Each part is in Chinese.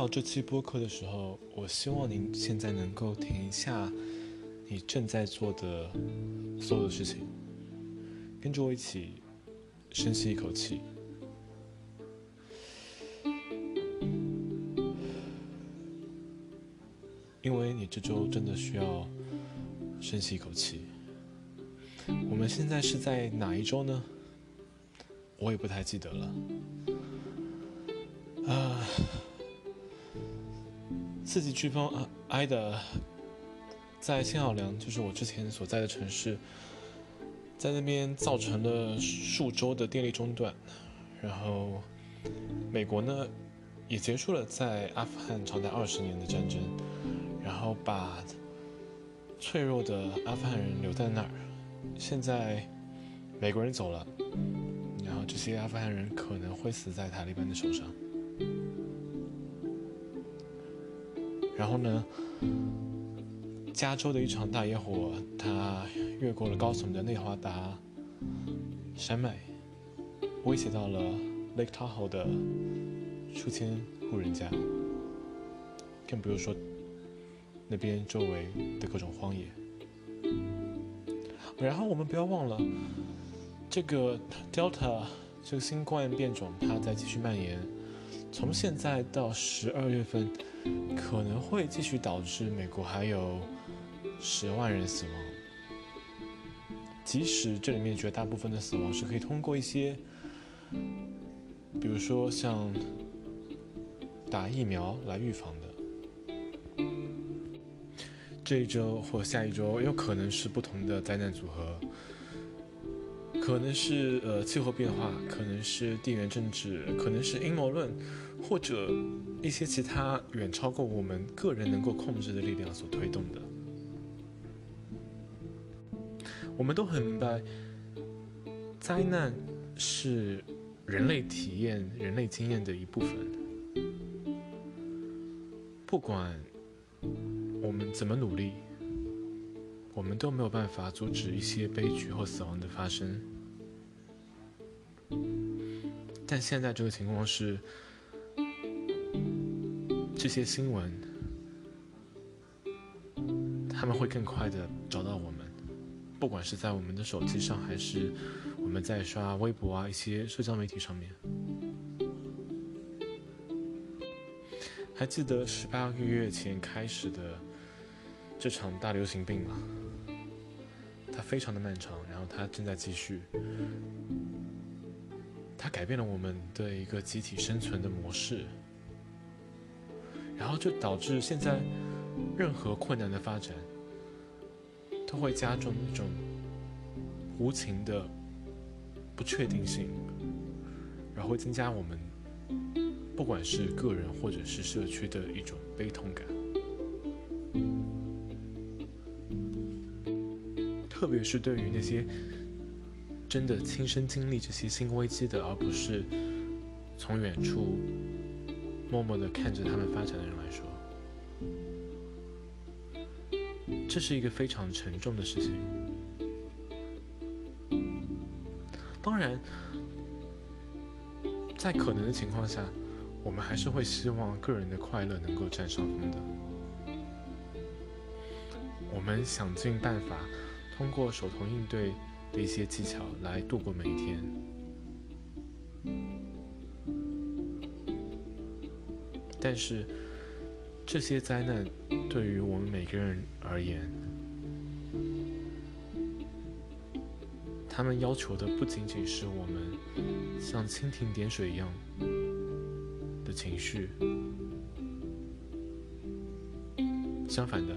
到这期播客的时候，我希望您现在能够停一下你正在做的所有的事情，跟着我一起深吸一口气，因为你这周真的需要深吸一口气。我们现在是在哪一周呢？我也不太记得了。啊，四级飓风啊，挨的在新奥良，就是我之前所在的城市，在那边造成了数周的电力中断。然后，美国呢也结束了在阿富汗长达二十年的战争，然后把脆弱的阿富汗人留在那儿。现在美国人走了，然后这些阿富汗人可能会死在塔利班的手上。然后呢，加州的一场大野火，它越过了高耸的内华达山脉，威胁到了 Lake Tahoe 的数千户人家，更不用说那边周围的各种荒野。然后我们不要忘了，这个 Delta 这个新冠变种，它在继续蔓延。从现在到十二月份，可能会继续导致美国还有十万人死亡。即使这里面绝大部分的死亡是可以通过一些，比如说像打疫苗来预防的。这一周或下一周有可能是不同的灾难组合，可能是呃气候变化，可能是地缘政治，可能是阴谋论，或者一些其他远超过我们个人能够控制的力量所推动的。我们都很明白，灾难是人类体验、人类经验的一部分，不管。我们怎么努力，我们都没有办法阻止一些悲剧或死亡的发生。但现在这个情况是，这些新闻他们会更快的找到我们，不管是在我们的手机上，还是我们在刷微博啊一些社交媒体上面。还记得十八个月前开始的。这场大流行病吗，它非常的漫长，然后它正在继续，它改变了我们的一个集体生存的模式，然后就导致现在任何困难的发展，都会加重一种无情的不确定性，然后增加我们不管是个人或者是社区的一种悲痛感。特别是对于那些真的亲身经历这些新危机的，而不是从远处默默的看着他们发展的人来说，这是一个非常沉重的事情。当然，在可能的情况下，我们还是会希望个人的快乐能够占上风的。我们想尽办法。通过手头应对的一些技巧来度过每一天，但是这些灾难对于我们每个人而言，他们要求的不仅仅是我们像蜻蜓点水一样的情绪，相反的。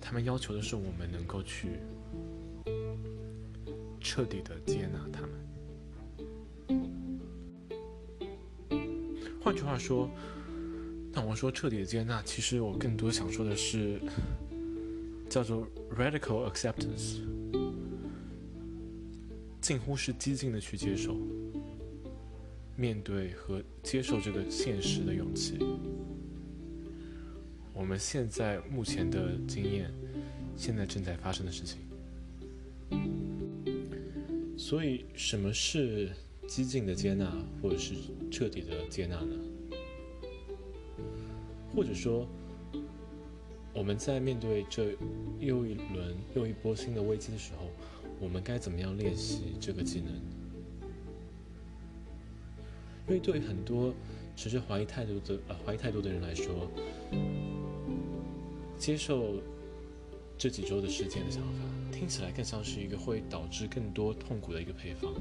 他们要求的是我们能够去彻底的接纳他们。换句话说，当我说彻底的接纳，其实我更多想说的是叫做 radical acceptance，近乎是激进的去接受、面对和接受这个现实的勇气。我们现在目前的经验，现在正在发生的事情。所以，什么是激进的接纳，或者是彻底的接纳呢？或者说，我们在面对这又一轮又一波新的危机的时候，我们该怎么样练习这个技能？因为对很多持着怀疑态度的呃怀疑态度的人来说，接受这几周的事件的想法，听起来更像是一个会导致更多痛苦的一个配方。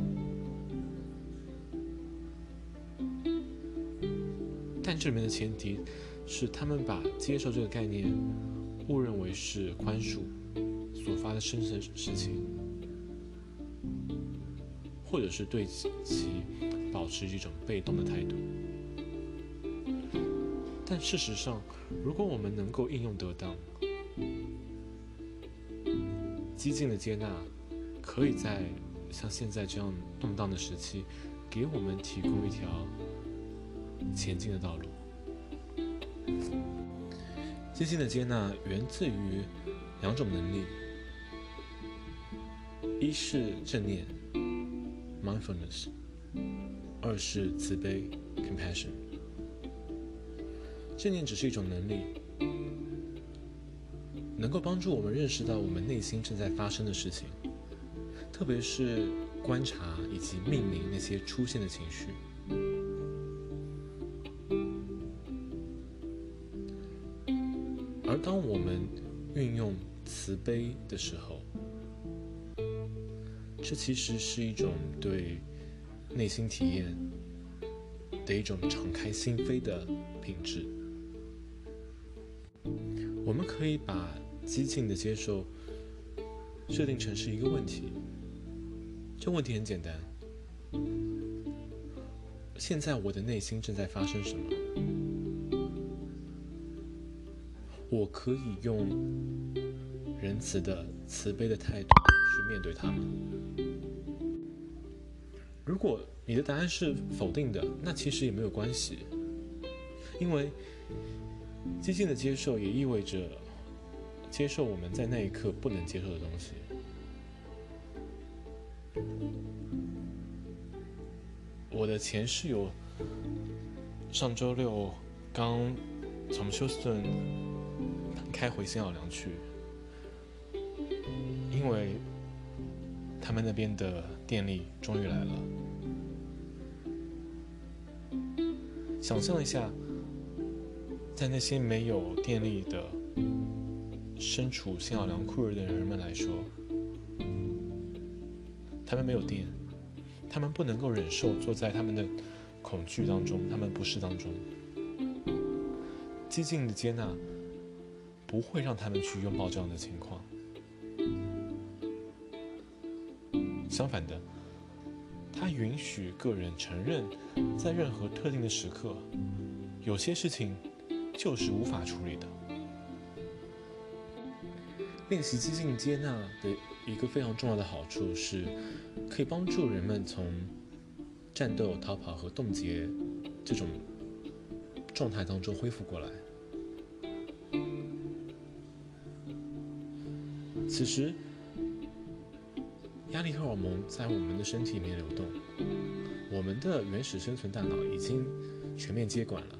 但这里面的前提是，他们把接受这个概念误认为是宽恕所发的生的事情，或者是对其保持一种被动的态度。但事实上，如果我们能够应用得当，激进的接纳可以在像现在这样动荡的时期，给我们提供一条。前进的道路。接近的接纳源自于两种能力：一是正念 （mindfulness），二是慈悲 （compassion）。正念只是一种能力，能够帮助我们认识到我们内心正在发生的事情，特别是观察以及命名那些出现的情绪。运用慈悲的时候，这其实是一种对内心体验的一种敞开心扉的品质。我们可以把激进的接受设定成是一个问题。这问题很简单：现在我的内心正在发生什么？我可以用仁慈的、慈悲的态度去面对他们。如果你的答案是否定的，那其实也没有关系，因为激进的接受也意味着接受我们在那一刻不能接受的东西。我的前室友上周六刚从休斯顿。开回新奥良去，因为他们那边的电力终于来了。想象一下，在那些没有电力的、身处新奥良酷热的人们来说，他们没有电，他们不能够忍受坐在他们的恐惧当中，他们不适当中，激进的接纳。不会让他们去拥抱这样的情况。相反的，他允许个人承认，在任何特定的时刻，有些事情就是无法处理的。练习激进接纳的一个非常重要的好处是，可以帮助人们从战斗、逃跑和冻结这种状态当中恢复过来。此时，压力荷尔蒙在我们的身体里面流动，我们的原始生存大脑已经全面接管了。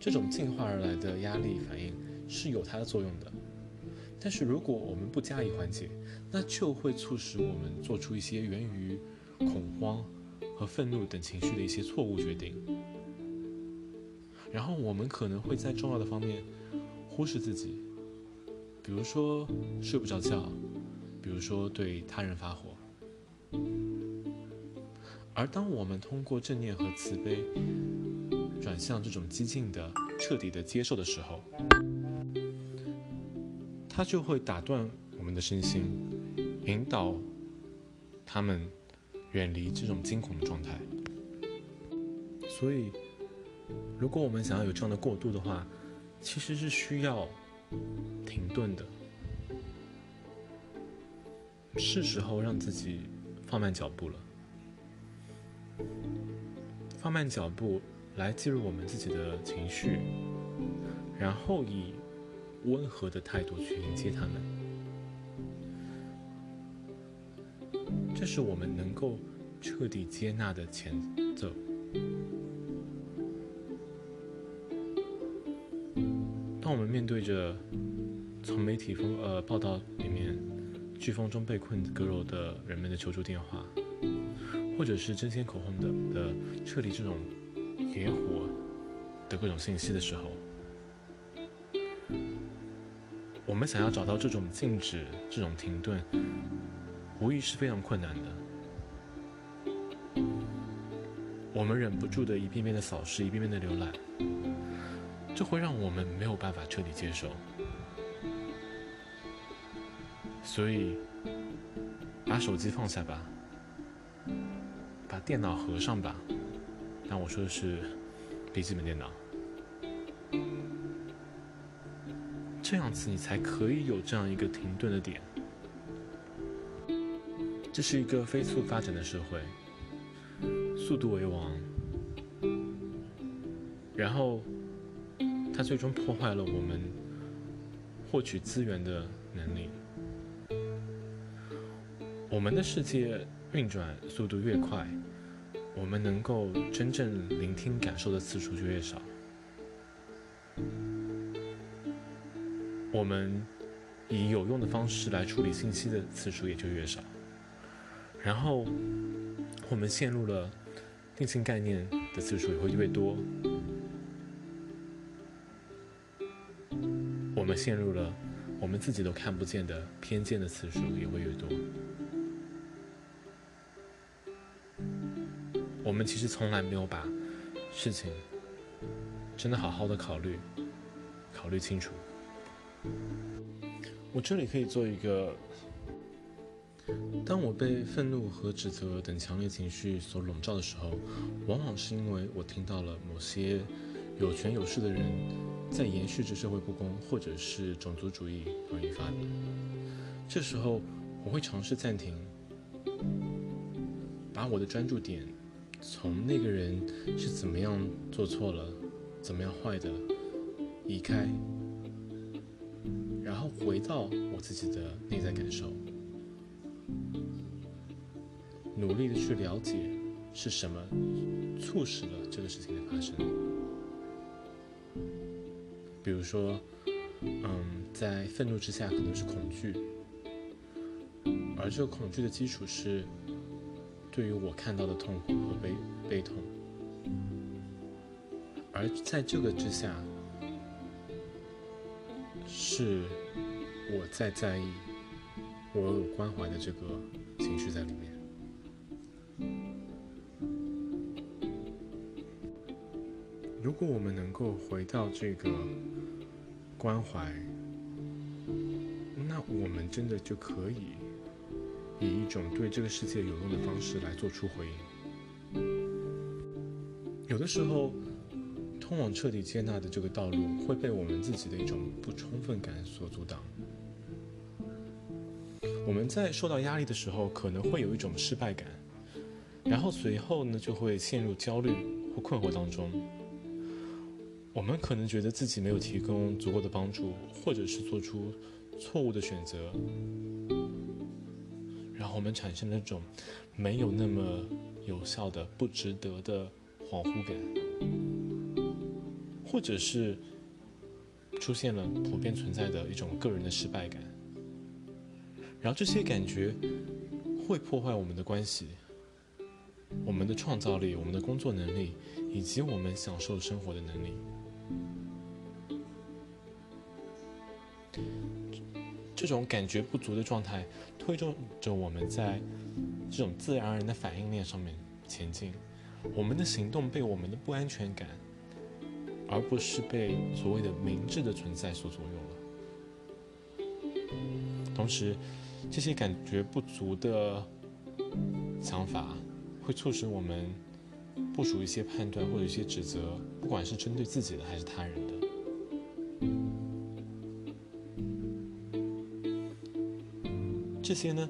这种进化而来的压力反应是有它的作用的，但是如果我们不加以缓解，那就会促使我们做出一些源于恐慌和愤怒等情绪的一些错误决定，然后我们可能会在重要的方面忽视自己。比如说睡不着觉，比如说对他人发火，而当我们通过正念和慈悲转向这种激进的、彻底的接受的时候，它就会打断我们的身心，引导他们远离这种惊恐的状态。所以，如果我们想要有这样的过渡的话，其实是需要。停顿的，是时候让自己放慢脚步了。放慢脚步来记录我们自己的情绪，然后以温和的态度去迎接他们。这是我们能够彻底接纳的前奏。当我们面对着从媒体风呃报道里面飓风中被困阁楼的人们的求助电话，或者是争先恐后的的撤离这种野火的各种信息的时候，我们想要找到这种静止、这种停顿，无疑是非常困难的。我们忍不住的一遍遍的扫视，一遍遍的浏览，这会让我们没有办法彻底接受。所以，把手机放下吧，把电脑合上吧。但我说的是笔记本电脑，这样子你才可以有这样一个停顿的点。这是一个飞速发展的社会。速度为王，然后它最终破坏了我们获取资源的能力。我们的世界运转速度越快，我们能够真正聆听感受的次数就越少。我们以有用的方式来处理信息的次数也就越少。然后我们陷入了。定性概念的次数也会越多，陷入了我们自己都看不见的偏见的次数也会越多。我们其实从来没有把事情真的好好的考虑、考虑清楚。我这里可以做一个。当我被愤怒和指责等强烈情绪所笼罩的时候，往往是因为我听到了某些有权有势的人在延续着社会不公或者是种族主义而引发的。这时候，我会尝试暂停，把我的专注点从那个人是怎么样做错了、怎么样坏的移开，然后回到我自己的内在感受。努力的去了解是什么促使了这个事情的发生。比如说，嗯，在愤怒之下可能是恐惧，而这个恐惧的基础是对于我看到的痛苦和悲悲痛，而在这个之下，是我在在意，我有关怀的这个情绪在里面。如果我们能够回到这个关怀，那我们真的就可以以一种对这个世界有用的方式来做出回应。有的时候，通往彻底接纳的这个道路会被我们自己的一种不充分感所阻挡。我们在受到压力的时候，可能会有一种失败感，然后随后呢，就会陷入焦虑或困惑当中。我们可能觉得自己没有提供足够的帮助，或者是做出错误的选择，然后我们产生那种没有那么有效的、不值得的恍惚感，或者是出现了普遍存在的一种个人的失败感，然后这些感觉会破坏我们的关系、我们的创造力、我们的工作能力，以及我们享受生活的能力。这种感觉不足的状态，推动着我们在这种自然而然的反应链上面前进。我们的行动被我们的不安全感，而不是被所谓的明智的存在所左右了。同时，这些感觉不足的想法，会促使我们部署一些判断或者一些指责，不管是针对自己的还是他人的。这些呢，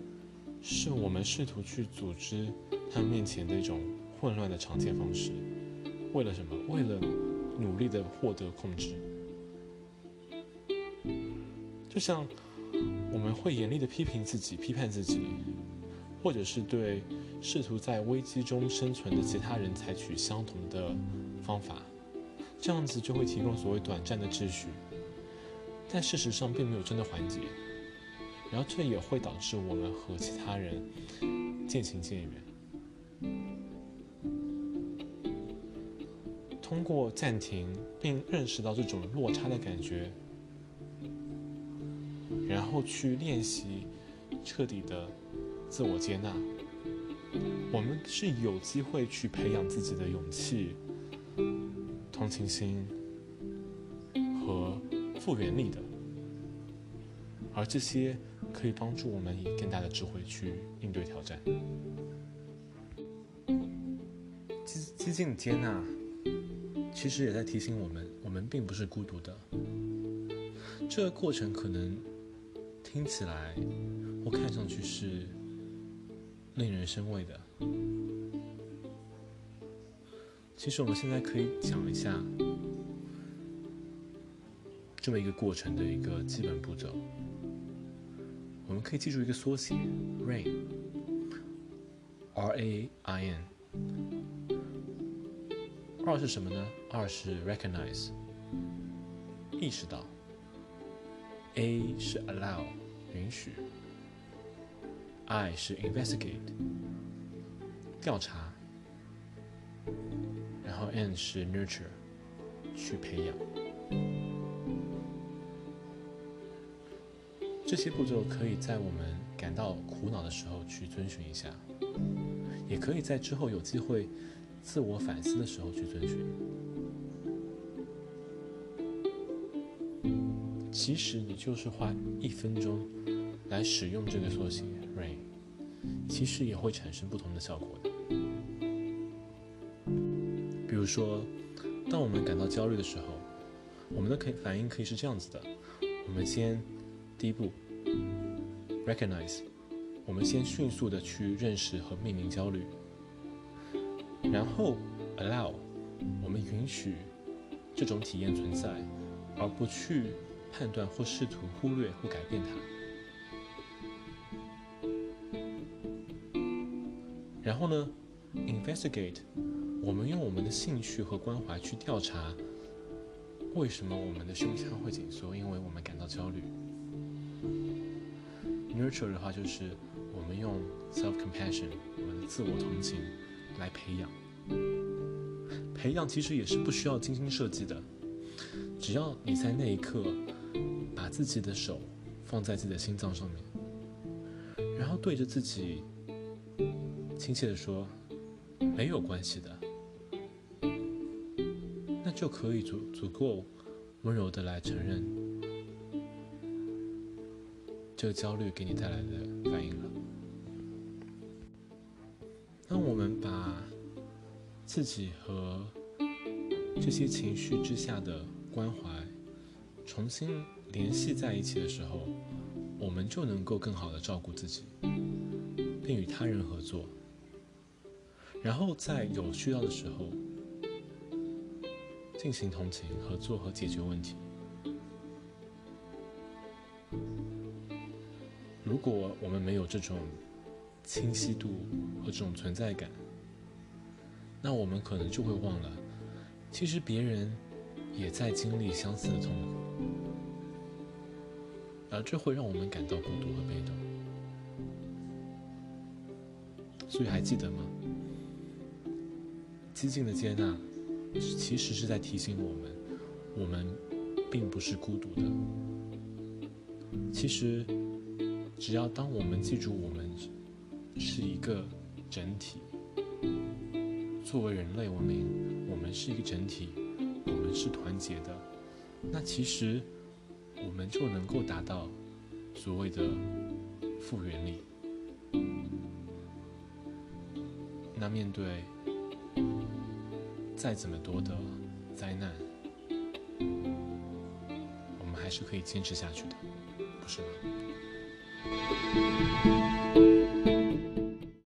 是我们试图去组织他们面前的一种混乱的常见方式。为了什么？为了努力的获得控制。就像我们会严厉的批评自己、批判自己，或者是对试图在危机中生存的其他人采取相同的方法，这样子就会提供所谓短暂的秩序。但事实上并没有真的缓解，然后这也会导致我们和其他人渐行渐远。通过暂停并认识到这种落差的感觉，然后去练习彻底的自我接纳，我们是有机会去培养自己的勇气、同情心和复原力的，而这些可以帮助我们以更大的智慧去应对挑战。激激进的接纳。其实也在提醒我们，我们并不是孤独的。这个过程可能听起来或看上去是令人生畏的。其实我们现在可以讲一下这么一个过程的一个基本步骤。我们可以记住一个缩写：RAIN，R A I N。二是什么呢？二是 recognize，意识到。A 是 allow，允许。I 是 investigate，调查。然后 N 是 nurture，去培养。这些步骤可以在我们感到苦恼的时候去遵循一下，也可以在之后有机会。自我反思的时候去遵循。其实你就是花一分钟来使用这个缩写 “rain”，其实也会产生不同的效果。如说，当我们感到焦虑的时候，我们的可反应可以是这样子的：我们先第一步 recognize，我们先迅速的去认识和命名焦虑。然后，allow，我们允许这种体验存在，而不去判断或试图忽略或改变它。然后呢，investigate，我们用我们的兴趣和关怀去调查，为什么我们的胸腔会紧缩？因为我们感到焦虑。nurture 的话就是我们用 self compassion，我们的自我同情。来培养，培养其实也是不需要精心设计的，只要你在那一刻把自己的手放在自己的心脏上面，然后对着自己亲切的说：“没有关系的”，就可以足足够温柔的来承认这焦虑给你带来的反应了。当我们把自己和这些情绪之下的关怀重新联系在一起的时候，我们就能够更好的照顾自己，并与他人合作，然后在有需要的时候进行同情、合作和解决问题。如果我们没有这种，清晰度和这种存在感，那我们可能就会忘了，其实别人也在经历相似的痛苦，而这会让我们感到孤独和被动。所以还记得吗？激进的接纳，其实是在提醒我们，我们并不是孤独的。其实，只要当我们记住我们。是一个整体。作为人类文明，我们是一个整体，我们是团结的。那其实我们就能够达到所谓的复原力。那面对再怎么多的灾难，我们还是可以坚持下去的，不是吗？